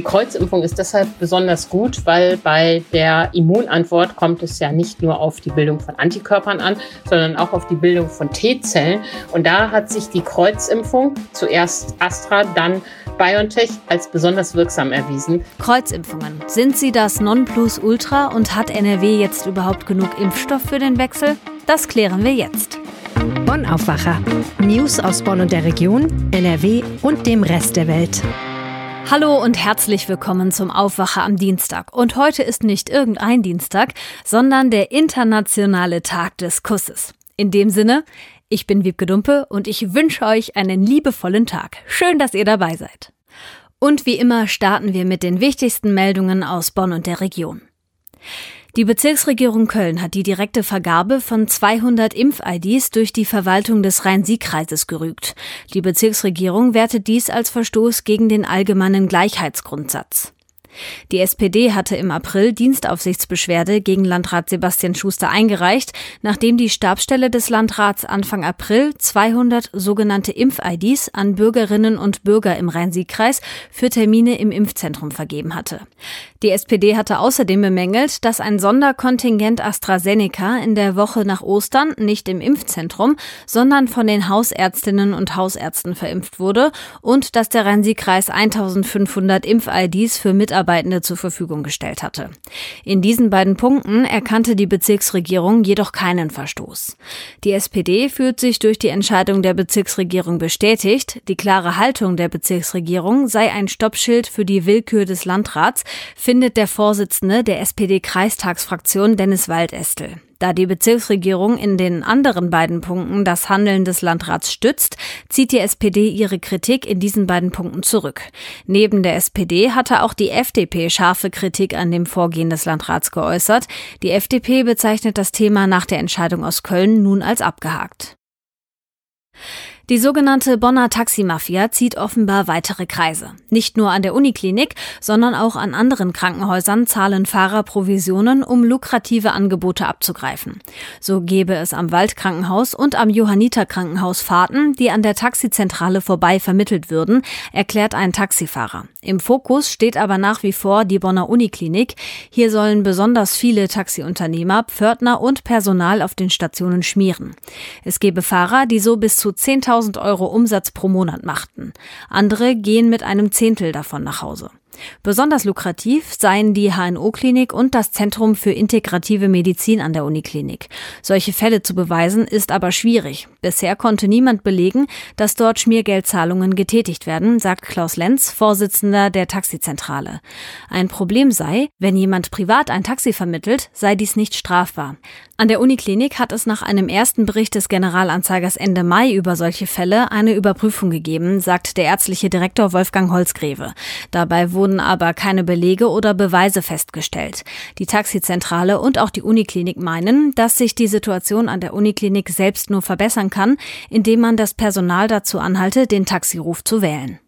Die Kreuzimpfung ist deshalb besonders gut, weil bei der Immunantwort kommt es ja nicht nur auf die Bildung von Antikörpern an, sondern auch auf die Bildung von T-Zellen. Und da hat sich die Kreuzimpfung, zuerst Astra, dann BioNTech, als besonders wirksam erwiesen. Kreuzimpfungen. Sind sie das Nonplusultra und hat NRW jetzt überhaupt genug Impfstoff für den Wechsel? Das klären wir jetzt. Bonn Aufwacher. News aus Bonn und der Region, NRW und dem Rest der Welt. Hallo und herzlich willkommen zum Aufwacher am Dienstag. Und heute ist nicht irgendein Dienstag, sondern der internationale Tag des Kusses. In dem Sinne, ich bin Wiebke Dumpe und ich wünsche euch einen liebevollen Tag. Schön, dass ihr dabei seid. Und wie immer starten wir mit den wichtigsten Meldungen aus Bonn und der Region. Die Bezirksregierung Köln hat die direkte Vergabe von 200 Impf-IDs durch die Verwaltung des Rhein-Sieg-Kreises gerügt. Die Bezirksregierung wertet dies als Verstoß gegen den allgemeinen Gleichheitsgrundsatz. Die SPD hatte im April Dienstaufsichtsbeschwerde gegen Landrat Sebastian Schuster eingereicht, nachdem die Stabsstelle des Landrats Anfang April 200 sogenannte Impf-IDs an Bürgerinnen und Bürger im Rhein-Sieg-Kreis für Termine im Impfzentrum vergeben hatte. Die SPD hatte außerdem bemängelt, dass ein Sonderkontingent AstraZeneca in der Woche nach Ostern nicht im Impfzentrum, sondern von den Hausärztinnen und Hausärzten verimpft wurde und dass der Rhein-Sieg-Kreis 1500 Impf-IDs für Mitarbeiter Mitarbeitende zur Verfügung gestellt hatte. In diesen beiden Punkten erkannte die Bezirksregierung jedoch keinen Verstoß. Die SPD fühlt sich durch die Entscheidung der Bezirksregierung bestätigt. Die klare Haltung der Bezirksregierung sei ein Stoppschild für die Willkür des Landrats, findet der Vorsitzende der SPD-Kreistagsfraktion Dennis Waldestel. Da die Bezirksregierung in den anderen beiden Punkten das Handeln des Landrats stützt, zieht die SPD ihre Kritik in diesen beiden Punkten zurück. Neben der SPD hatte auch die FDP scharfe Kritik an dem Vorgehen des Landrats geäußert. Die FDP bezeichnet das Thema nach der Entscheidung aus Köln nun als abgehakt. Die sogenannte Bonner Taximafia zieht offenbar weitere Kreise. Nicht nur an der Uniklinik, sondern auch an anderen Krankenhäusern zahlen Fahrer Provisionen, um lukrative Angebote abzugreifen. So gebe es am Waldkrankenhaus und am Johanniter Krankenhaus Fahrten, die an der Taxizentrale vorbei vermittelt würden, erklärt ein Taxifahrer. Im Fokus steht aber nach wie vor die Bonner Uniklinik. Hier sollen besonders viele Taxiunternehmer, Pförtner und Personal auf den Stationen schmieren. Es gebe Fahrer, die so bis zu 10.000 1000 Euro Umsatz pro Monat machten. Andere gehen mit einem Zehntel davon nach Hause. Besonders lukrativ seien die HNO-Klinik und das Zentrum für integrative Medizin an der Uniklinik. Solche Fälle zu beweisen ist aber schwierig. Bisher konnte niemand belegen, dass dort Schmiergeldzahlungen getätigt werden, sagt Klaus Lenz, Vorsitzender der Taxizentrale. Ein Problem sei, wenn jemand privat ein Taxi vermittelt, sei dies nicht strafbar. An der Uniklinik hat es nach einem ersten Bericht des Generalanzeigers Ende Mai über solche Fälle eine Überprüfung gegeben, sagt der ärztliche Direktor Wolfgang Holzgreve. Dabei wurden aber keine Belege oder Beweise festgestellt. Die Taxizentrale und auch die Uniklinik meinen, dass sich die Situation an der Uniklinik selbst nur verbessern kann, indem man das Personal dazu anhalte, den Taxiruf zu wählen.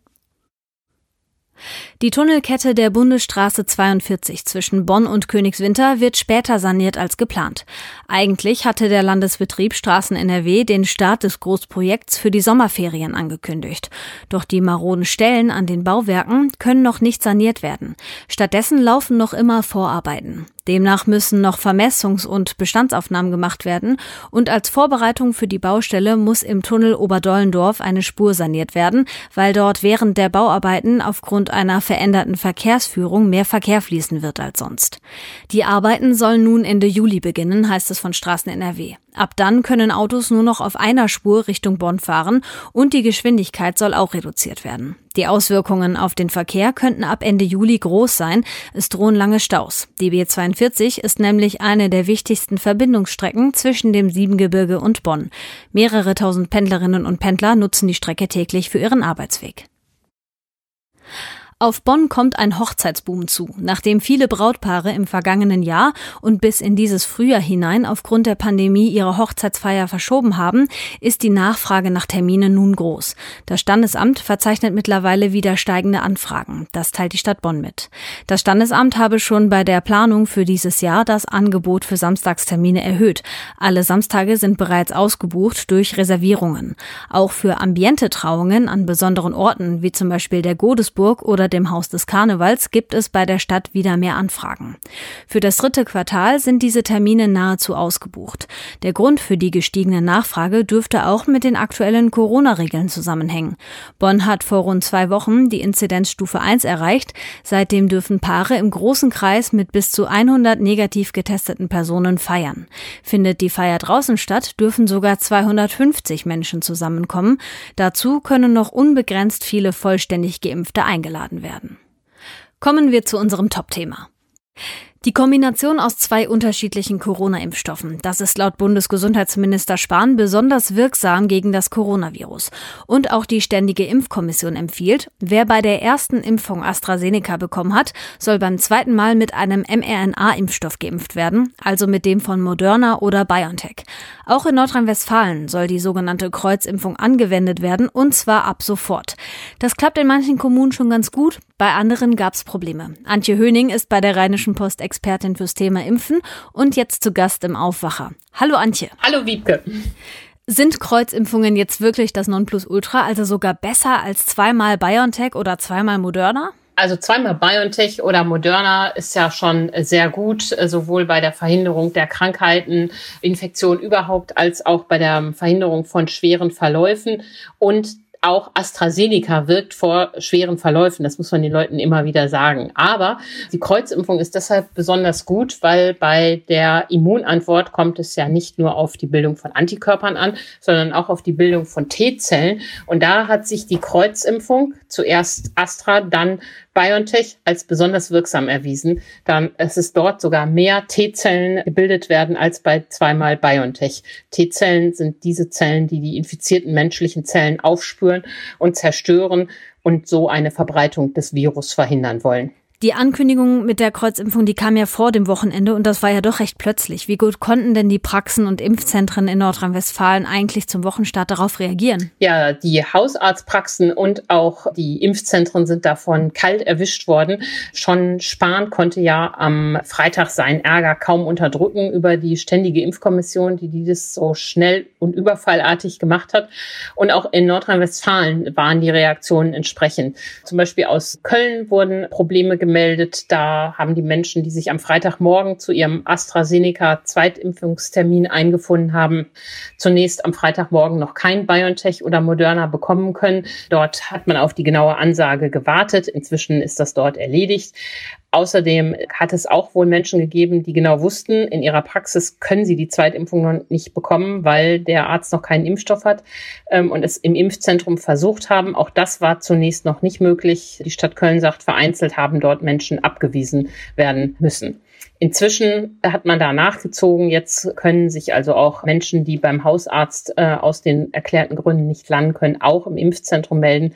Die Tunnelkette der Bundesstraße 42 zwischen Bonn und Königswinter wird später saniert als geplant. Eigentlich hatte der Landesbetrieb Straßen NRW den Start des Großprojekts für die Sommerferien angekündigt. Doch die maroden Stellen an den Bauwerken können noch nicht saniert werden. Stattdessen laufen noch immer Vorarbeiten. Demnach müssen noch Vermessungs- und Bestandsaufnahmen gemacht werden und als Vorbereitung für die Baustelle muss im Tunnel Oberdollendorf eine Spur saniert werden, weil dort während der Bauarbeiten aufgrund einer veränderten Verkehrsführung mehr Verkehr fließen wird als sonst. Die Arbeiten sollen nun Ende Juli beginnen, heißt es von Straßen NRW. Ab dann können Autos nur noch auf einer Spur Richtung Bonn fahren und die Geschwindigkeit soll auch reduziert werden. Die Auswirkungen auf den Verkehr könnten ab Ende Juli groß sein. Es drohen lange Staus. Die B42 ist nämlich eine der wichtigsten Verbindungsstrecken zwischen dem Siebengebirge und Bonn. Mehrere tausend Pendlerinnen und Pendler nutzen die Strecke täglich für ihren Arbeitsweg. Auf Bonn kommt ein Hochzeitsboom zu. Nachdem viele Brautpaare im vergangenen Jahr und bis in dieses Frühjahr hinein aufgrund der Pandemie ihre Hochzeitsfeier verschoben haben, ist die Nachfrage nach Terminen nun groß. Das Standesamt verzeichnet mittlerweile wieder steigende Anfragen. Das teilt die Stadt Bonn mit. Das Standesamt habe schon bei der Planung für dieses Jahr das Angebot für Samstagstermine erhöht. Alle Samstage sind bereits ausgebucht durch Reservierungen. Auch für Ambiente-Trauungen an besonderen Orten, wie zum Beispiel der Godesburg oder dem Haus des Karnevals gibt es bei der Stadt wieder mehr Anfragen. Für das dritte Quartal sind diese Termine nahezu ausgebucht. Der Grund für die gestiegene Nachfrage dürfte auch mit den aktuellen Corona-Regeln zusammenhängen. Bonn hat vor rund zwei Wochen die Inzidenzstufe 1 erreicht. Seitdem dürfen Paare im großen Kreis mit bis zu 100 negativ getesteten Personen feiern. Findet die Feier draußen statt, dürfen sogar 250 Menschen zusammenkommen. Dazu können noch unbegrenzt viele vollständig Geimpfte eingeladen werden. Kommen wir zu unserem Top-Thema. Die Kombination aus zwei unterschiedlichen Corona-Impfstoffen, das ist laut Bundesgesundheitsminister Spahn besonders wirksam gegen das Coronavirus. Und auch die Ständige Impfkommission empfiehlt, wer bei der ersten Impfung AstraZeneca bekommen hat, soll beim zweiten Mal mit einem mRNA-Impfstoff geimpft werden, also mit dem von Moderna oder BioNTech. Auch in Nordrhein-Westfalen soll die sogenannte Kreuzimpfung angewendet werden, und zwar ab sofort. Das klappt in manchen Kommunen schon ganz gut, bei anderen gab es Probleme. Antje Höning ist bei der Rheinischen Post Expertin fürs Thema Impfen und jetzt zu Gast im Aufwacher. Hallo Antje. Hallo Wiebke. Sind Kreuzimpfungen jetzt wirklich das Nonplusultra, also sogar besser als zweimal BioNTech oder zweimal Moderna? Also zweimal BioNTech oder Moderna ist ja schon sehr gut, sowohl bei der Verhinderung der Krankheiten, Infektion überhaupt, als auch bei der Verhinderung von schweren Verläufen. Und auch AstraZeneca wirkt vor schweren Verläufen. Das muss man den Leuten immer wieder sagen. Aber die Kreuzimpfung ist deshalb besonders gut, weil bei der Immunantwort kommt es ja nicht nur auf die Bildung von Antikörpern an, sondern auch auf die Bildung von T-Zellen. Und da hat sich die Kreuzimpfung, zuerst Astra, dann BioNTech als besonders wirksam erwiesen. Dann es ist dort sogar mehr T-Zellen gebildet werden als bei zweimal BioNTech. T-Zellen sind diese Zellen, die die infizierten menschlichen Zellen aufspüren und zerstören und so eine Verbreitung des Virus verhindern wollen. Die Ankündigung mit der Kreuzimpfung, die kam ja vor dem Wochenende und das war ja doch recht plötzlich. Wie gut konnten denn die Praxen und Impfzentren in Nordrhein-Westfalen eigentlich zum Wochenstart darauf reagieren? Ja, die Hausarztpraxen und auch die Impfzentren sind davon kalt erwischt worden. Schon Spahn konnte ja am Freitag seinen Ärger kaum unterdrücken über die ständige Impfkommission, die dieses so schnell und überfallartig gemacht hat. Und auch in Nordrhein-Westfalen waren die Reaktionen entsprechend. Zum Beispiel aus Köln wurden Probleme gemeldet gemeldet. Da haben die Menschen, die sich am Freitagmorgen zu ihrem AstraZeneca-Zweitimpfungstermin eingefunden haben, zunächst am Freitagmorgen noch kein BioNTech oder Moderna bekommen können. Dort hat man auf die genaue Ansage gewartet. Inzwischen ist das dort erledigt. Außerdem hat es auch wohl Menschen gegeben, die genau wussten, in ihrer Praxis können sie die Zweitimpfung noch nicht bekommen, weil der Arzt noch keinen Impfstoff hat ähm, und es im Impfzentrum versucht haben. Auch das war zunächst noch nicht möglich. Die Stadt Köln sagt, vereinzelt haben dort Menschen abgewiesen werden müssen. Inzwischen hat man da nachgezogen. Jetzt können sich also auch Menschen, die beim Hausarzt äh, aus den erklärten Gründen nicht landen können, auch im Impfzentrum melden.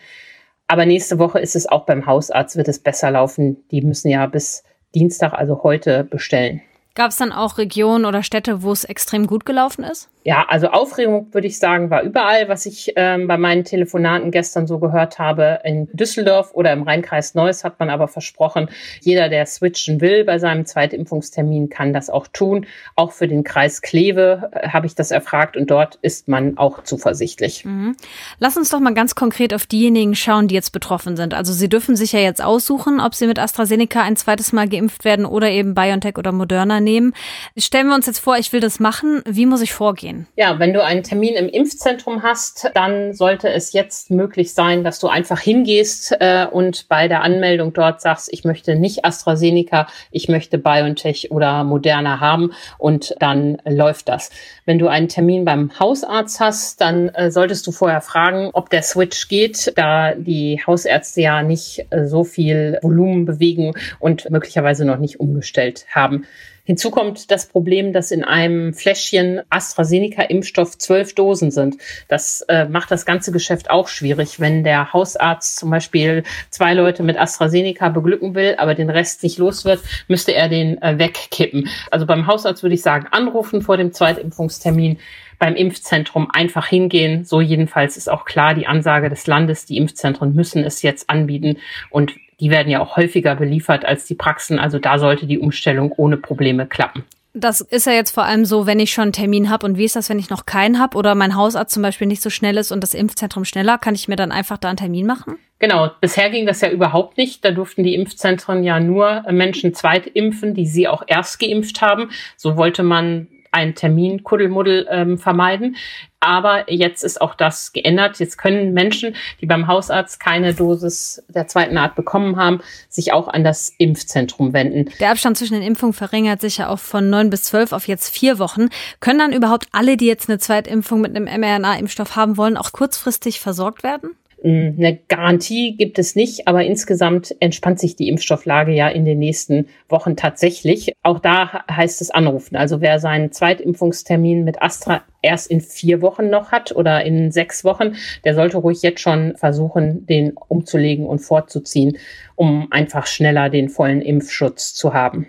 Aber nächste Woche ist es auch beim Hausarzt, wird es besser laufen. Die müssen ja bis Dienstag, also heute, bestellen. Gab es dann auch Regionen oder Städte, wo es extrem gut gelaufen ist? Ja, also Aufregung würde ich sagen, war überall, was ich ähm, bei meinen Telefonaten gestern so gehört habe. In Düsseldorf oder im Rheinkreis Neuss hat man aber versprochen, jeder, der switchen will bei seinem Zweitimpfungstermin, kann das auch tun. Auch für den Kreis Kleve äh, habe ich das erfragt und dort ist man auch zuversichtlich. Mhm. Lass uns doch mal ganz konkret auf diejenigen schauen, die jetzt betroffen sind. Also Sie dürfen sich ja jetzt aussuchen, ob Sie mit AstraZeneca ein zweites Mal geimpft werden oder eben BioNTech oder Moderna nehmen. Stellen wir uns jetzt vor, ich will das machen. Wie muss ich vorgehen? Ja, wenn du einen Termin im Impfzentrum hast, dann sollte es jetzt möglich sein, dass du einfach hingehst äh, und bei der Anmeldung dort sagst, ich möchte nicht AstraZeneca, ich möchte BioNTech oder Moderna haben und dann läuft das. Wenn du einen Termin beim Hausarzt hast, dann äh, solltest du vorher fragen, ob der Switch geht, da die Hausärzte ja nicht äh, so viel Volumen bewegen und möglicherweise noch nicht umgestellt haben. Hinzu kommt das Problem, dass in einem Fläschchen AstraZeneca-Impfstoff zwölf Dosen sind. Das äh, macht das ganze Geschäft auch schwierig. Wenn der Hausarzt zum Beispiel zwei Leute mit AstraZeneca beglücken will, aber den Rest nicht los wird, müsste er den äh, wegkippen. Also beim Hausarzt würde ich sagen, anrufen vor dem Zweitimpfungstermin beim Impfzentrum einfach hingehen. So jedenfalls ist auch klar die Ansage des Landes. Die Impfzentren müssen es jetzt anbieten und die werden ja auch häufiger beliefert als die Praxen. Also da sollte die Umstellung ohne Probleme klappen. Das ist ja jetzt vor allem so, wenn ich schon einen Termin habe. Und wie ist das, wenn ich noch keinen habe oder mein Hausarzt zum Beispiel nicht so schnell ist und das Impfzentrum schneller? Kann ich mir dann einfach da einen Termin machen? Genau, bisher ging das ja überhaupt nicht. Da durften die Impfzentren ja nur Menschen zweit impfen, die sie auch erst geimpft haben. So wollte man einen Termin Kuddelmuddel ähm, vermeiden. Aber jetzt ist auch das geändert. Jetzt können Menschen, die beim Hausarzt keine Dosis der zweiten Art bekommen haben, sich auch an das Impfzentrum wenden. Der Abstand zwischen den Impfungen verringert sich ja auch von neun bis zwölf auf jetzt vier Wochen. Können dann überhaupt alle, die jetzt eine Zweitimpfung mit einem mRNA-Impfstoff haben wollen, auch kurzfristig versorgt werden? Eine Garantie gibt es nicht, aber insgesamt entspannt sich die Impfstofflage ja in den nächsten Wochen tatsächlich. Auch da heißt es anrufen. Also wer seinen Zweitimpfungstermin mit Astra erst in vier Wochen noch hat oder in sechs Wochen, der sollte ruhig jetzt schon versuchen, den umzulegen und vorzuziehen, um einfach schneller den vollen Impfschutz zu haben.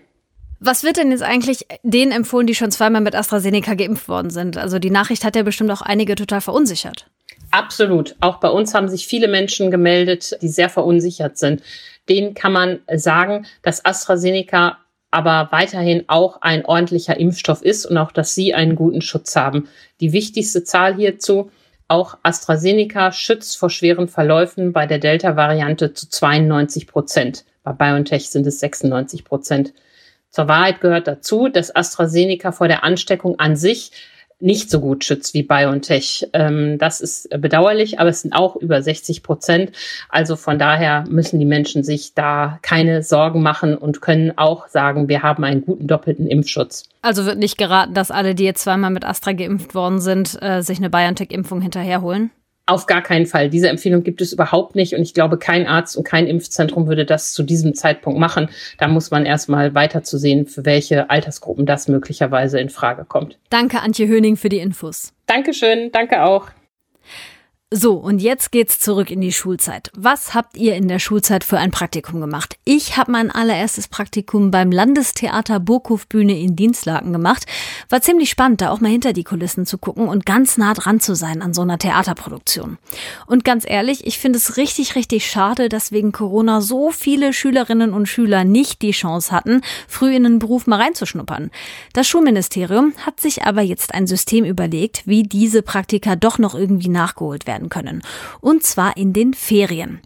Was wird denn jetzt eigentlich denen empfohlen, die schon zweimal mit AstraZeneca geimpft worden sind? Also die Nachricht hat ja bestimmt auch einige total verunsichert. Absolut. Auch bei uns haben sich viele Menschen gemeldet, die sehr verunsichert sind. Denen kann man sagen, dass AstraZeneca aber weiterhin auch ein ordentlicher Impfstoff ist und auch, dass sie einen guten Schutz haben. Die wichtigste Zahl hierzu, auch AstraZeneca schützt vor schweren Verläufen bei der Delta-Variante zu 92 Prozent. Bei BioNTech sind es 96 Prozent. Zur Wahrheit gehört dazu, dass AstraZeneca vor der Ansteckung an sich nicht so gut schützt wie BioNTech. Ähm, das ist bedauerlich, aber es sind auch über 60 Prozent. Also von daher müssen die Menschen sich da keine Sorgen machen und können auch sagen, wir haben einen guten doppelten Impfschutz. Also wird nicht geraten, dass alle, die jetzt zweimal mit Astra geimpft worden sind, äh, sich eine BioNTech-Impfung hinterherholen? Auf gar keinen Fall. Diese Empfehlung gibt es überhaupt nicht. Und ich glaube, kein Arzt und kein Impfzentrum würde das zu diesem Zeitpunkt machen. Da muss man erstmal weiter zu sehen, für welche Altersgruppen das möglicherweise in Frage kommt. Danke, Antje Höning, für die Infos. Dankeschön. Danke auch. So, und jetzt geht's zurück in die Schulzeit. Was habt ihr in der Schulzeit für ein Praktikum gemacht? Ich habe mein allererstes Praktikum beim Landestheater Burghofbühne in Dienstlaken gemacht. War ziemlich spannend, da auch mal hinter die Kulissen zu gucken und ganz nah dran zu sein an so einer Theaterproduktion. Und ganz ehrlich, ich finde es richtig, richtig schade, dass wegen Corona so viele Schülerinnen und Schüler nicht die Chance hatten, früh in den Beruf mal reinzuschnuppern. Das Schulministerium hat sich aber jetzt ein System überlegt, wie diese Praktika doch noch irgendwie nachgeholt werden werden können. Und zwar in den Ferien.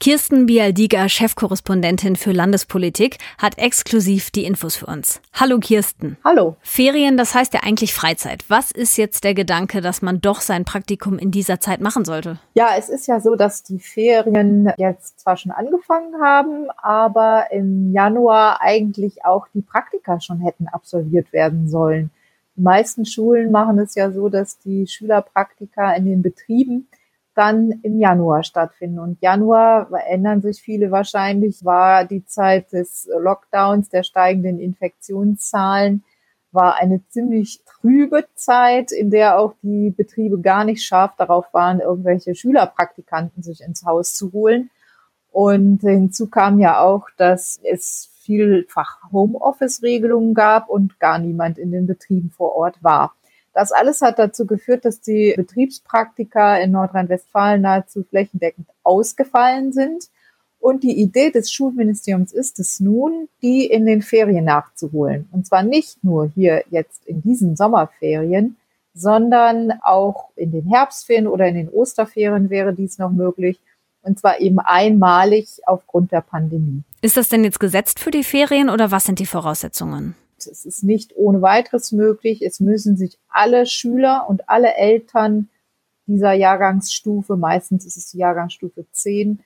Kirsten Bialdiger, Chefkorrespondentin für Landespolitik, hat exklusiv die Infos für uns. Hallo Kirsten. Hallo. Ferien, das heißt ja eigentlich Freizeit. Was ist jetzt der Gedanke, dass man doch sein Praktikum in dieser Zeit machen sollte? Ja, es ist ja so, dass die Ferien jetzt zwar schon angefangen haben, aber im Januar eigentlich auch die Praktika schon hätten absolviert werden sollen. Die meisten Schulen machen es ja so, dass die Schülerpraktika in den Betrieben dann im Januar stattfinden. Und Januar, erinnern sich viele wahrscheinlich, war die Zeit des Lockdowns, der steigenden Infektionszahlen, war eine ziemlich trübe Zeit, in der auch die Betriebe gar nicht scharf darauf waren, irgendwelche Schülerpraktikanten sich ins Haus zu holen. Und hinzu kam ja auch, dass es vielfach Homeoffice-Regelungen gab und gar niemand in den Betrieben vor Ort war. Das alles hat dazu geführt, dass die Betriebspraktika in Nordrhein-Westfalen nahezu flächendeckend ausgefallen sind. Und die Idee des Schulministeriums ist es nun, die in den Ferien nachzuholen. Und zwar nicht nur hier jetzt in diesen Sommerferien, sondern auch in den Herbstferien oder in den Osterferien wäre dies noch möglich. Und zwar eben einmalig aufgrund der Pandemie. Ist das denn jetzt gesetzt für die Ferien oder was sind die Voraussetzungen? Es ist nicht ohne weiteres möglich. Es müssen sich alle Schüler und alle Eltern dieser Jahrgangsstufe, meistens ist es die Jahrgangsstufe 10,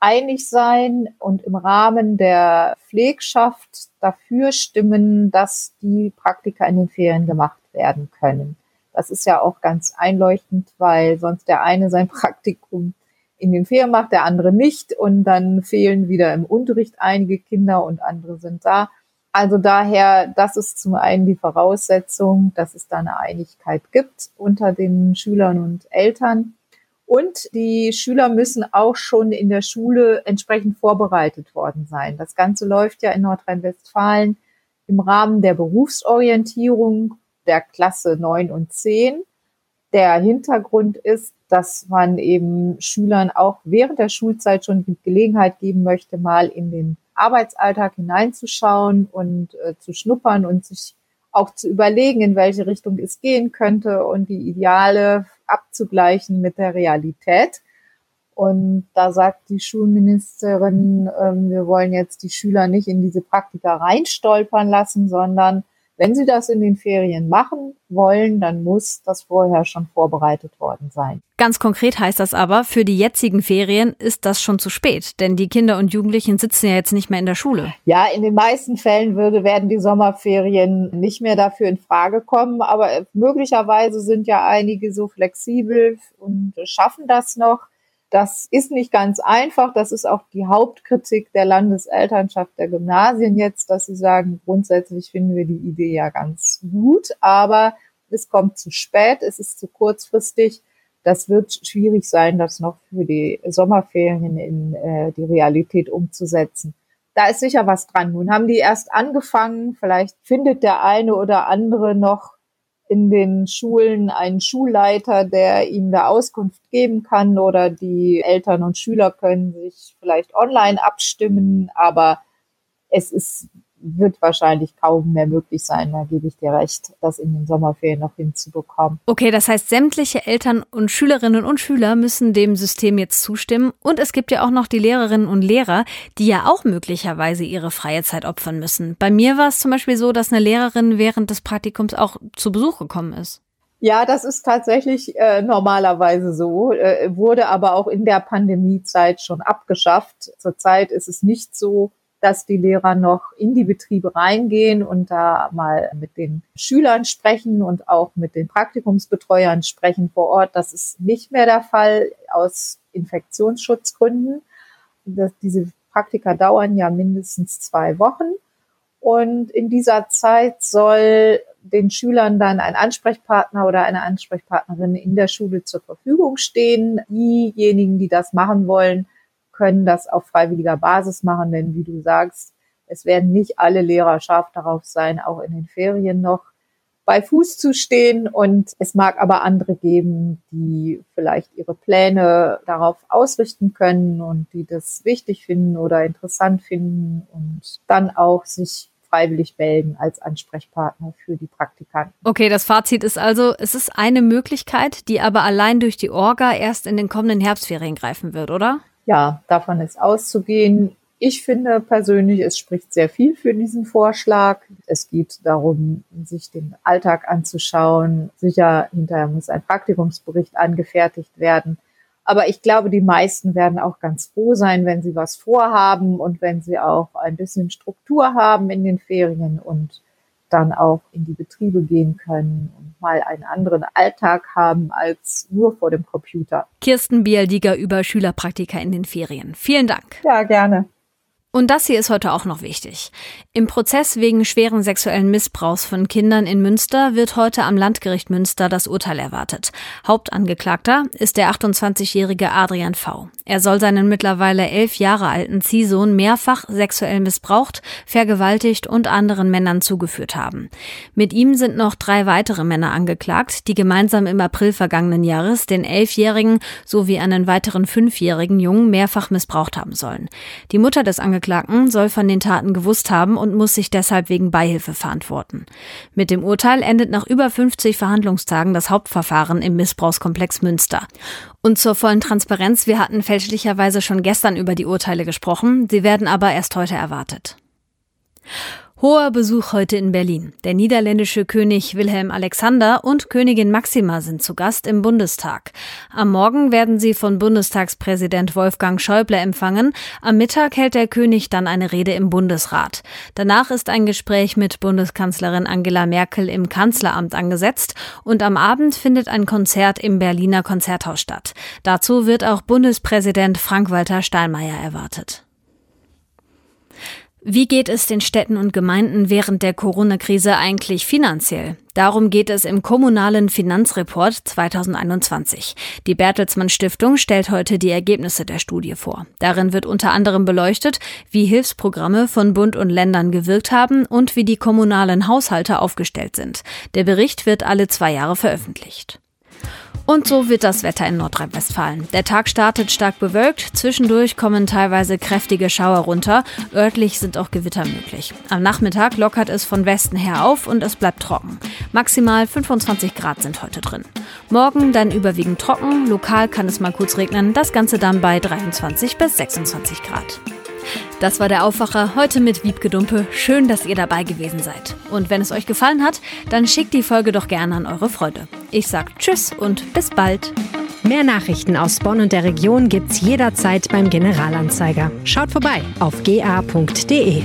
einig sein und im Rahmen der Pflegschaft dafür stimmen, dass die Praktika in den Ferien gemacht werden können. Das ist ja auch ganz einleuchtend, weil sonst der eine sein Praktikum in den Ferien macht, der andere nicht. Und dann fehlen wieder im Unterricht einige Kinder und andere sind da. Also daher, das ist zum einen die Voraussetzung, dass es da eine Einigkeit gibt unter den Schülern und Eltern. Und die Schüler müssen auch schon in der Schule entsprechend vorbereitet worden sein. Das Ganze läuft ja in Nordrhein-Westfalen im Rahmen der Berufsorientierung der Klasse 9 und 10. Der Hintergrund ist, dass man eben Schülern auch während der Schulzeit schon die Gelegenheit geben möchte, mal in den Arbeitsalltag hineinzuschauen und äh, zu schnuppern und sich auch zu überlegen, in welche Richtung es gehen könnte und die Ideale abzugleichen mit der Realität. Und da sagt die Schulministerin, ähm, wir wollen jetzt die Schüler nicht in diese Praktika reinstolpern lassen, sondern wenn sie das in den Ferien machen wollen, dann muss das vorher schon vorbereitet worden sein. Ganz konkret heißt das aber, für die jetzigen Ferien ist das schon zu spät, denn die Kinder und Jugendlichen sitzen ja jetzt nicht mehr in der Schule. Ja, in den meisten Fällen würde, werden die Sommerferien nicht mehr dafür in Frage kommen, aber möglicherweise sind ja einige so flexibel und schaffen das noch. Das ist nicht ganz einfach. Das ist auch die Hauptkritik der Landeselternschaft der Gymnasien jetzt, dass sie sagen, grundsätzlich finden wir die Idee ja ganz gut, aber es kommt zu spät, es ist zu kurzfristig. Das wird schwierig sein, das noch für die Sommerferien in äh, die Realität umzusetzen. Da ist sicher was dran. Nun haben die erst angefangen. Vielleicht findet der eine oder andere noch in den Schulen einen Schulleiter, der ihm da Auskunft geben kann oder die Eltern und Schüler können sich vielleicht online abstimmen, aber es ist wird wahrscheinlich kaum mehr möglich sein, da gebe ich dir recht, das in den Sommerferien noch hinzubekommen. Okay, das heißt, sämtliche Eltern und Schülerinnen und Schüler müssen dem System jetzt zustimmen. Und es gibt ja auch noch die Lehrerinnen und Lehrer, die ja auch möglicherweise ihre freie Zeit opfern müssen. Bei mir war es zum Beispiel so, dass eine Lehrerin während des Praktikums auch zu Besuch gekommen ist. Ja, das ist tatsächlich äh, normalerweise so, äh, wurde aber auch in der Pandemiezeit schon abgeschafft. Zurzeit ist es nicht so, dass die Lehrer noch in die Betriebe reingehen und da mal mit den Schülern sprechen und auch mit den Praktikumsbetreuern sprechen vor Ort. Das ist nicht mehr der Fall aus Infektionsschutzgründen. Das, diese Praktika dauern ja mindestens zwei Wochen. Und in dieser Zeit soll den Schülern dann ein Ansprechpartner oder eine Ansprechpartnerin in der Schule zur Verfügung stehen. Diejenigen, die das machen wollen, können das auf freiwilliger Basis machen, denn wie du sagst, es werden nicht alle Lehrer scharf darauf sein, auch in den Ferien noch bei Fuß zu stehen. Und es mag aber andere geben, die vielleicht ihre Pläne darauf ausrichten können und die das wichtig finden oder interessant finden und dann auch sich freiwillig melden als Ansprechpartner für die Praktikanten. Okay, das Fazit ist also, es ist eine Möglichkeit, die aber allein durch die Orga erst in den kommenden Herbstferien greifen wird, oder? Ja, davon ist auszugehen. Ich finde persönlich, es spricht sehr viel für diesen Vorschlag. Es geht darum, sich den Alltag anzuschauen. Sicher, hinterher muss ein Praktikumsbericht angefertigt werden. Aber ich glaube, die meisten werden auch ganz froh sein, wenn sie was vorhaben und wenn sie auch ein bisschen Struktur haben in den Ferien und dann auch in die Betriebe gehen können und mal einen anderen Alltag haben als nur vor dem Computer. Kirsten Bialdiger über Schülerpraktika in den Ferien. Vielen Dank. Ja, gerne. Und das hier ist heute auch noch wichtig. Im Prozess wegen schweren sexuellen Missbrauchs von Kindern in Münster wird heute am Landgericht Münster das Urteil erwartet. Hauptangeklagter ist der 28-jährige Adrian V. Er soll seinen mittlerweile elf Jahre alten Ziehsohn mehrfach sexuell missbraucht, vergewaltigt und anderen Männern zugeführt haben. Mit ihm sind noch drei weitere Männer angeklagt, die gemeinsam im April vergangenen Jahres den elfjährigen sowie einen weiteren fünfjährigen Jungen mehrfach missbraucht haben sollen. Die Mutter des Angeklagten soll von den Taten gewusst haben und muss sich deshalb wegen Beihilfe verantworten. Mit dem Urteil endet nach über 50 Verhandlungstagen das Hauptverfahren im Missbrauchskomplex Münster. Und zur vollen Transparenz, wir hatten fälschlicherweise schon gestern über die Urteile gesprochen, sie werden aber erst heute erwartet. Hoher Besuch heute in Berlin. Der niederländische König Wilhelm Alexander und Königin Maxima sind zu Gast im Bundestag. Am Morgen werden sie von Bundestagspräsident Wolfgang Schäuble empfangen. Am Mittag hält der König dann eine Rede im Bundesrat. Danach ist ein Gespräch mit Bundeskanzlerin Angela Merkel im Kanzleramt angesetzt und am Abend findet ein Konzert im Berliner Konzerthaus statt. Dazu wird auch Bundespräsident Frank-Walter Steinmeier erwartet. Wie geht es den Städten und Gemeinden während der Corona-Krise eigentlich finanziell? Darum geht es im Kommunalen Finanzreport 2021. Die Bertelsmann Stiftung stellt heute die Ergebnisse der Studie vor. Darin wird unter anderem beleuchtet, wie Hilfsprogramme von Bund und Ländern gewirkt haben und wie die kommunalen Haushalte aufgestellt sind. Der Bericht wird alle zwei Jahre veröffentlicht. Und so wird das Wetter in Nordrhein-Westfalen. Der Tag startet stark bewölkt, zwischendurch kommen teilweise kräftige Schauer runter, örtlich sind auch Gewitter möglich. Am Nachmittag lockert es von Westen her auf und es bleibt trocken. Maximal 25 Grad sind heute drin. Morgen dann überwiegend trocken, lokal kann es mal kurz regnen, das Ganze dann bei 23 bis 26 Grad. Das war der Aufwacher heute mit Wiebke Dumpe. Schön, dass ihr dabei gewesen seid. Und wenn es euch gefallen hat, dann schickt die Folge doch gerne an eure Freunde. Ich sag Tschüss und bis bald. Mehr Nachrichten aus Bonn und der Region gibt's jederzeit beim Generalanzeiger. Schaut vorbei auf ga.de.